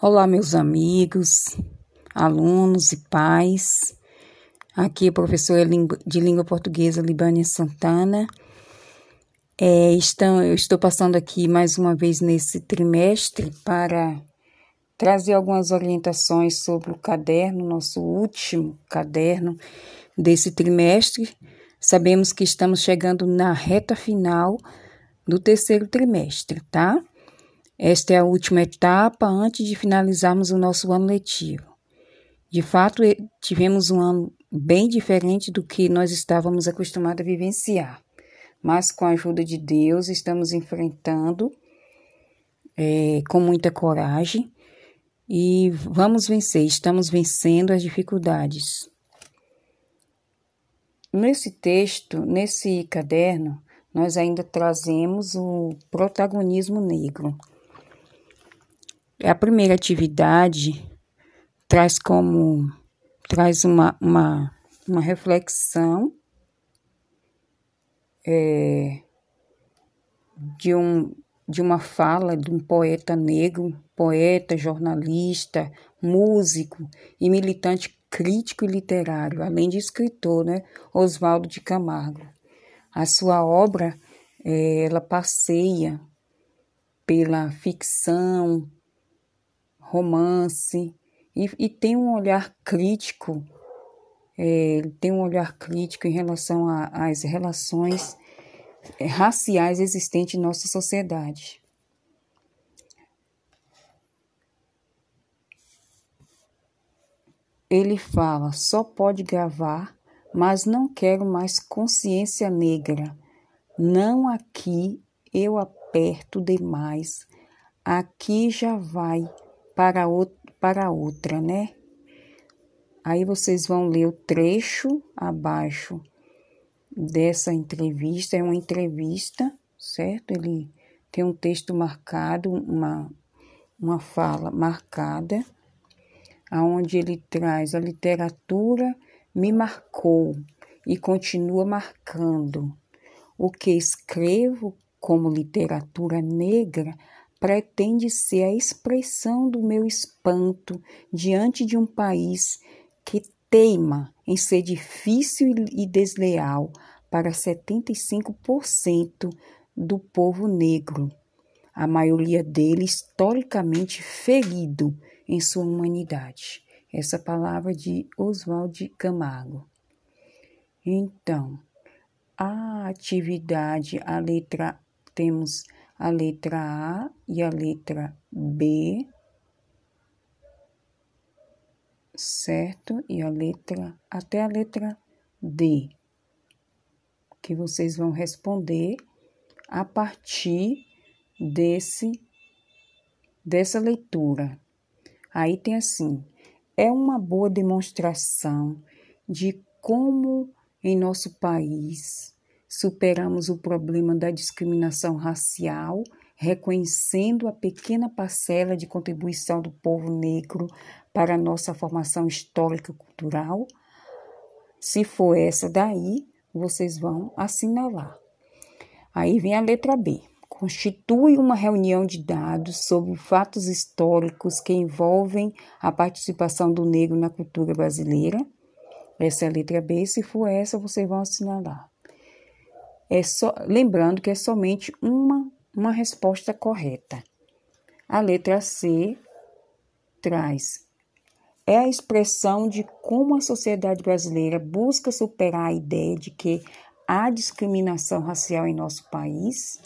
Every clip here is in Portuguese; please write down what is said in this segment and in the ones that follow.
Olá, meus amigos, alunos e pais. Aqui é a professora de língua portuguesa Libânia Santana. É, estão, eu estou passando aqui mais uma vez nesse trimestre para trazer algumas orientações sobre o caderno, nosso último caderno desse trimestre. Sabemos que estamos chegando na reta final do terceiro trimestre, tá? Esta é a última etapa antes de finalizarmos o nosso ano letivo. De fato, tivemos um ano bem diferente do que nós estávamos acostumados a vivenciar, mas com a ajuda de Deus estamos enfrentando é, com muita coragem e vamos vencer, estamos vencendo as dificuldades. Nesse texto, nesse caderno, nós ainda trazemos o protagonismo negro. A primeira atividade traz como traz uma, uma, uma reflexão é, de, um, de uma fala de um poeta negro, poeta, jornalista, músico e militante crítico e literário, além de escritor, né, Oswaldo de Camargo. A sua obra, é, ela passeia pela ficção, romance, e, e tem um olhar crítico, é, tem um olhar crítico em relação às relações é, raciais existentes em nossa sociedade. Ele fala: só pode gravar, mas não quero mais consciência negra. Não aqui eu aperto demais. Aqui já vai para, para outra, né? Aí vocês vão ler o trecho abaixo dessa entrevista. É uma entrevista, certo? Ele tem um texto marcado, uma, uma fala marcada, aonde ele traz a literatura me marcou e continua marcando. O que escrevo como literatura negra pretende ser a expressão do meu espanto diante de um país que teima em ser difícil e desleal para 75% do povo negro, a maioria dele historicamente ferido em sua humanidade. Essa palavra de Oswald Camargo. Então, a atividade, a letra, temos a letra A e a letra B, certo? E a letra, até a letra D, que vocês vão responder a partir desse dessa leitura. Aí tem assim: é uma boa demonstração de como em nosso país superamos o problema da discriminação racial, reconhecendo a pequena parcela de contribuição do povo negro para a nossa formação histórica cultural. Se for essa daí, vocês vão assinalar. Aí vem a letra B. Constitui uma reunião de dados sobre fatos históricos que envolvem a participação do negro na cultura brasileira. Essa é a letra B. Se for essa, vocês vão assinalar. É só, lembrando que é somente uma, uma resposta correta. A letra C traz é a expressão de como a sociedade brasileira busca superar a ideia de que há discriminação racial em nosso país.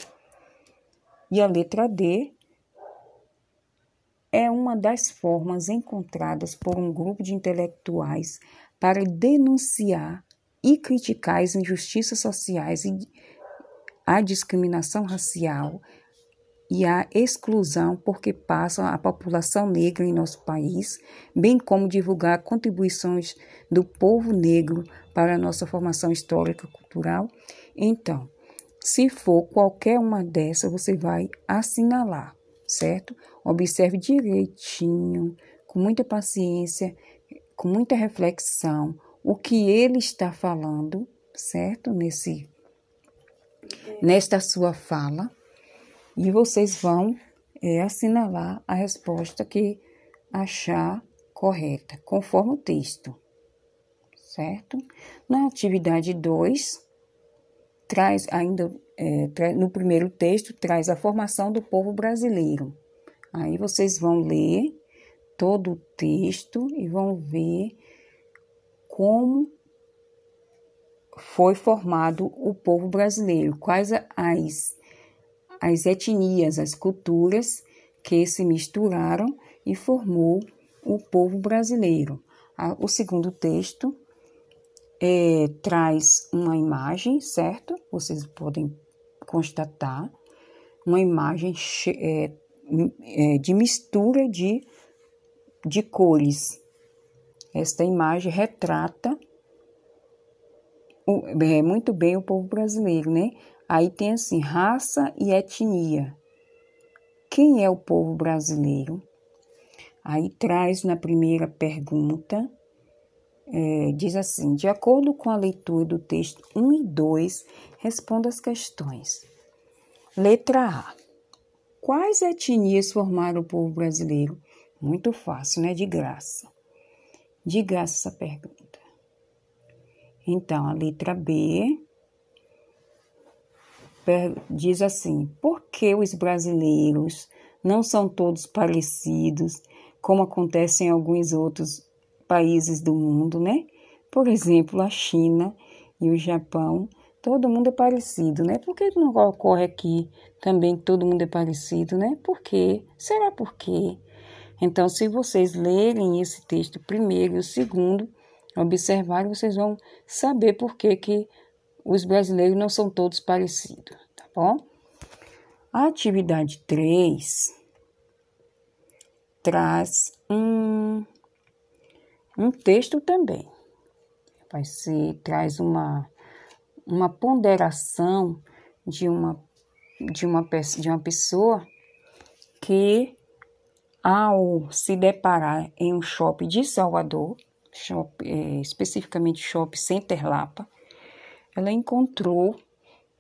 E a letra D é uma das formas encontradas por um grupo de intelectuais para denunciar e criticar as injustiças sociais e a discriminação racial e a exclusão porque passam a população negra em nosso país, bem como divulgar contribuições do povo negro para a nossa formação histórica e cultural. Então, se for qualquer uma dessas, você vai assinalar, certo? Observe direitinho, com muita paciência, com muita reflexão, o que ele está falando, certo? Nesse nesta sua fala, e vocês vão é, assinalar a resposta que achar correta, conforme o texto, certo? Na atividade 2, traz ainda, é, no primeiro texto, traz a formação do povo brasileiro. Aí vocês vão ler todo o texto e vão ver como foi formado o povo brasileiro, quais as, as etnias, as culturas que se misturaram e formou o povo brasileiro. O segundo texto é, traz uma imagem, certo? Vocês podem constatar uma imagem é, é, de mistura de, de cores. Esta imagem retrata o, é, muito bem o povo brasileiro, né? Aí tem assim, raça e etnia. Quem é o povo brasileiro? Aí traz na primeira pergunta, é, diz assim: de acordo com a leitura do texto 1 e 2, responda as questões. Letra A. Quais etnias formaram o povo brasileiro? Muito fácil, né? De graça. De graça essa pergunta. Então, a letra B diz assim: por que os brasileiros não são todos parecidos como acontece em alguns outros países do mundo, né? Por exemplo, a China e o Japão, todo mundo é parecido, né? Por que não ocorre aqui também que todo mundo é parecido, né? Por quê? Será por quê? Então, se vocês lerem esse texto primeiro e o segundo, observarem, vocês vão saber por que, que os brasileiros não são todos parecidos, tá bom? A atividade 3 traz um, um texto também. Vai ser, traz uma, uma ponderação de uma, de, uma, de uma pessoa que, ao se deparar em um shopping de Salvador, shop, é, especificamente Shopping Center Lapa, ela encontrou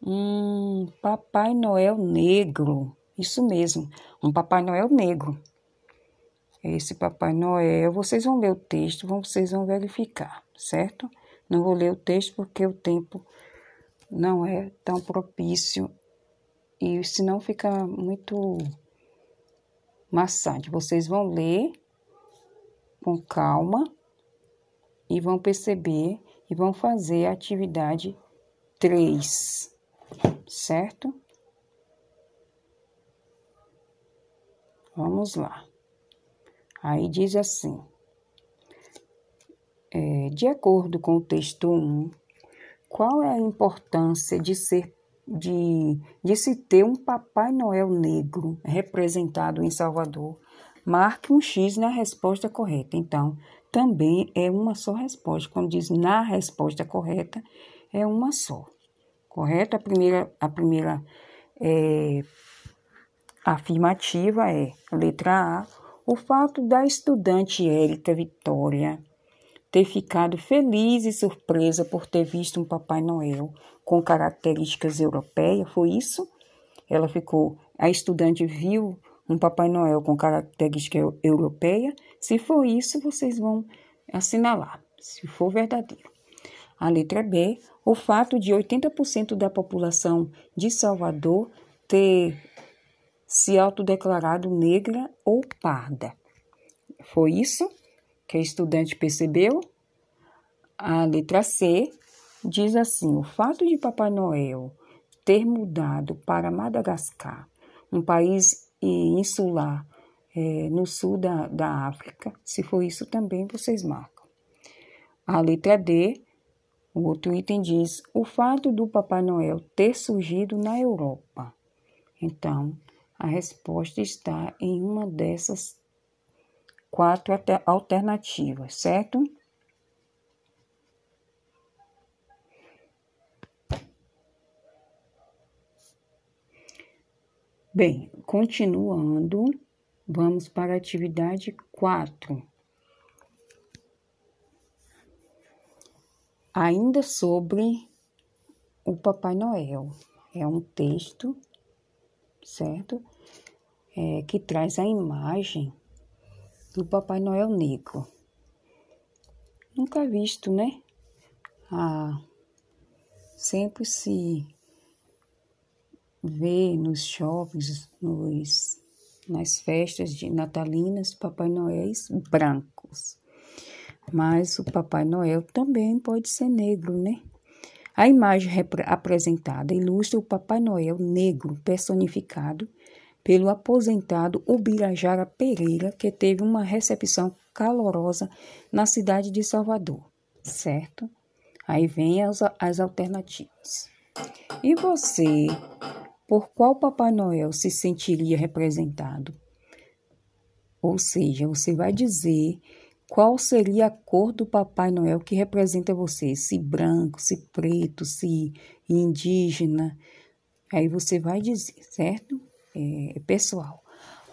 um Papai Noel negro. Isso mesmo, um Papai Noel negro esse Papai Noel. Vocês vão ler o texto, vocês vão verificar, certo? Não vou ler o texto porque o tempo não é tão propício e senão fica muito maçante. Vocês vão ler com calma e vão perceber e vão fazer a atividade 3, certo? Vamos lá. Aí diz assim: é, de acordo com o texto 1, qual é a importância de ser de, de se ter um Papai Noel negro representado em Salvador? Marque um X na resposta correta. Então, também é uma só resposta. Quando diz na resposta correta, é uma só. Correto? A primeira, a primeira é, afirmativa é letra A o fato da estudante Érica Vitória ter ficado feliz e surpresa por ter visto um Papai Noel com características europeias, foi isso? Ela ficou, a estudante viu um Papai Noel com característica europeia? Se for isso, vocês vão assinalar, se for verdadeiro. A letra B, o fato de 80% da população de Salvador ter se autodeclarado negra ou parda. Foi isso que a estudante percebeu? A letra C diz assim: o fato de Papai Noel ter mudado para Madagascar, um país insular é, no sul da, da África, se for isso também vocês marcam. A letra D, o outro item diz: o fato do Papai Noel ter surgido na Europa. Então, a resposta está em uma dessas quatro alternativas, certo? Bem, continuando, vamos para a atividade 4. Ainda sobre o Papai Noel. É um texto, certo? é, que traz a imagem do Papai Noel Negro. Nunca visto, né? Ah, sempre se vê nos shoppings, nos, nas festas de natalinas, Papai Noéis brancos. Mas o Papai Noel também pode ser negro, né? A imagem apresentada ilustra o Papai Noel negro personificado pelo aposentado Ubirajara Pereira, que teve uma recepção calorosa na cidade de Salvador, certo? Aí vem as, as alternativas. E você, por qual Papai Noel se sentiria representado? Ou seja, você vai dizer qual seria a cor do Papai Noel que representa você, se branco, se preto, se indígena. Aí você vai dizer, certo? É, pessoal.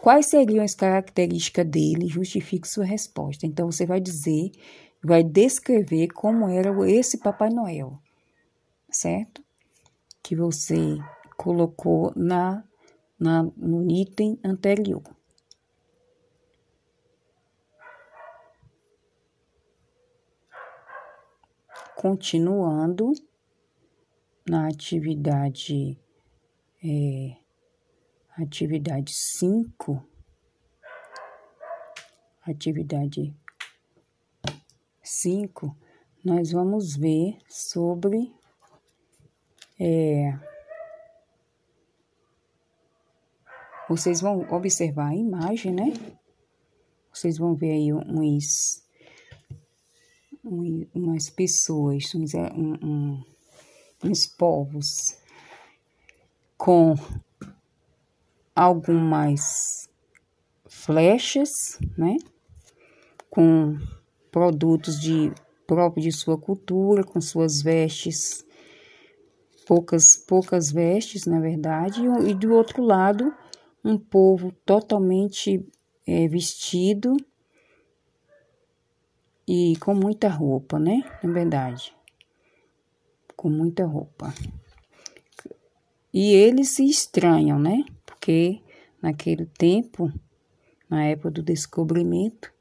Quais seriam as características dele? Justifique sua resposta. Então, você vai dizer, vai descrever como era esse Papai Noel, certo? Que você colocou na, na no item anterior. Continuando na atividade é, atividade 5, atividade 5, nós vamos ver sobre é, vocês vão observar a imagem, né? Vocês vão ver aí uns, umas pessoas, uns, um, um, uns povos com algumas flechas, né? Com produtos de próprio de sua cultura, com suas vestes, poucas poucas vestes, na verdade, e do outro lado um povo totalmente é, vestido e com muita roupa, né? Na verdade, com muita roupa. E eles se estranham, né? Porque naquele tempo, na época do descobrimento,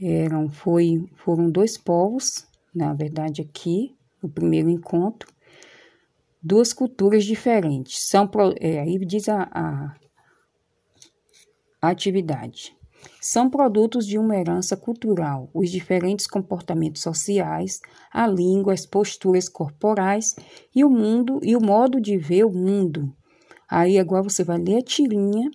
eram foi foram dois povos, na verdade aqui, no primeiro encontro, duas culturas diferentes. São é, aí diz a, a, a atividade. São produtos de uma herança cultural, os diferentes comportamentos sociais, a língua, as posturas corporais e o mundo e o modo de ver o mundo Aí agora você vai ler a tirinha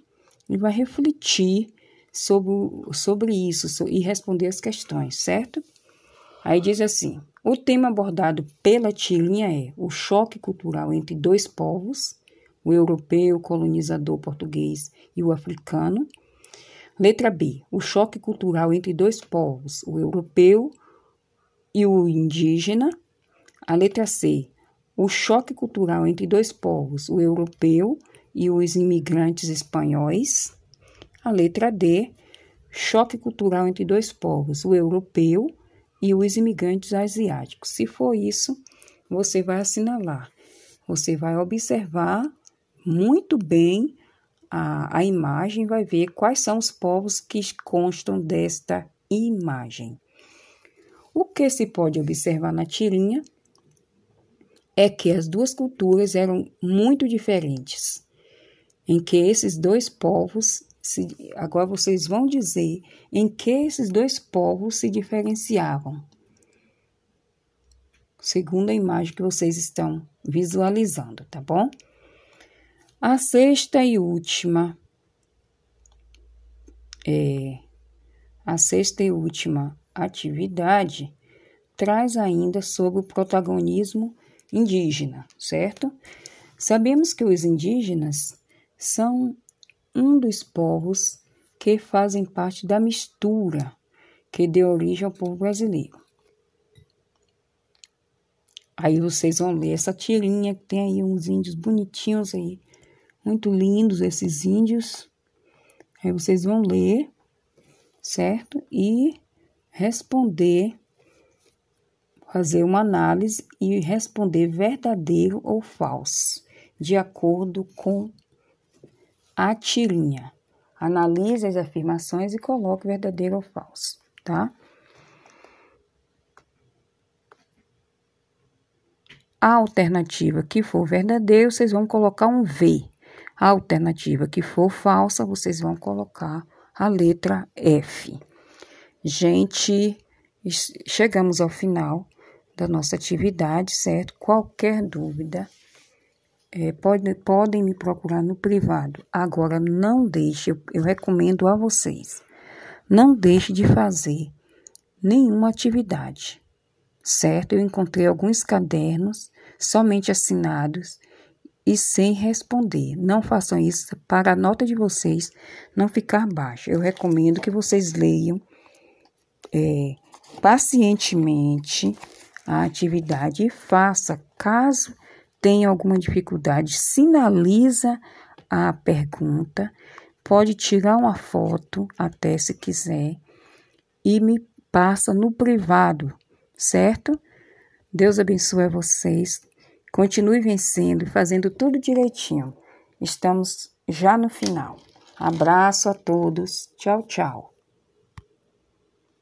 e vai refletir sobre, sobre isso e responder as questões, certo? Aí diz assim: o tema abordado pela tirinha é o choque cultural entre dois povos, o europeu, colonizador português e o africano. Letra B: o choque cultural entre dois povos, o europeu e o indígena. A letra C: o choque cultural entre dois povos, o europeu e os imigrantes espanhóis. A letra D, choque cultural entre dois povos, o europeu e os imigrantes asiáticos. Se for isso, você vai assinalar. Você vai observar muito bem a, a imagem, vai ver quais são os povos que constam desta imagem. O que se pode observar na tirinha é que as duas culturas eram muito diferentes, em que esses dois povos, se, agora vocês vão dizer em que esses dois povos se diferenciavam, segundo a imagem que vocês estão visualizando, tá bom? A sexta e última é a sexta e última atividade traz ainda sobre o protagonismo indígena, certo? Sabemos que os indígenas são um dos povos que fazem parte da mistura que deu origem ao povo brasileiro. Aí vocês vão ler essa tirinha que tem aí uns índios bonitinhos aí, muito lindos esses índios. Aí vocês vão ler, certo? E responder fazer uma análise e responder verdadeiro ou falso, de acordo com a tirinha. Analise as afirmações e coloque verdadeiro ou falso, tá? A alternativa que for verdadeiro, vocês vão colocar um V. A alternativa que for falsa, vocês vão colocar a letra F. Gente, chegamos ao final da nossa atividade, certo? Qualquer dúvida, é, pode, podem me procurar no privado. Agora, não deixe, eu, eu recomendo a vocês, não deixe de fazer nenhuma atividade, certo? Eu encontrei alguns cadernos somente assinados e sem responder. Não façam isso para a nota de vocês não ficar baixa. Eu recomendo que vocês leiam é, pacientemente a atividade e faça. Caso tenha alguma dificuldade, sinaliza a pergunta, pode tirar uma foto até se quiser e me passa no privado, certo? Deus abençoe vocês. Continue vencendo, fazendo tudo direitinho. Estamos já no final. Abraço a todos. Tchau, tchau.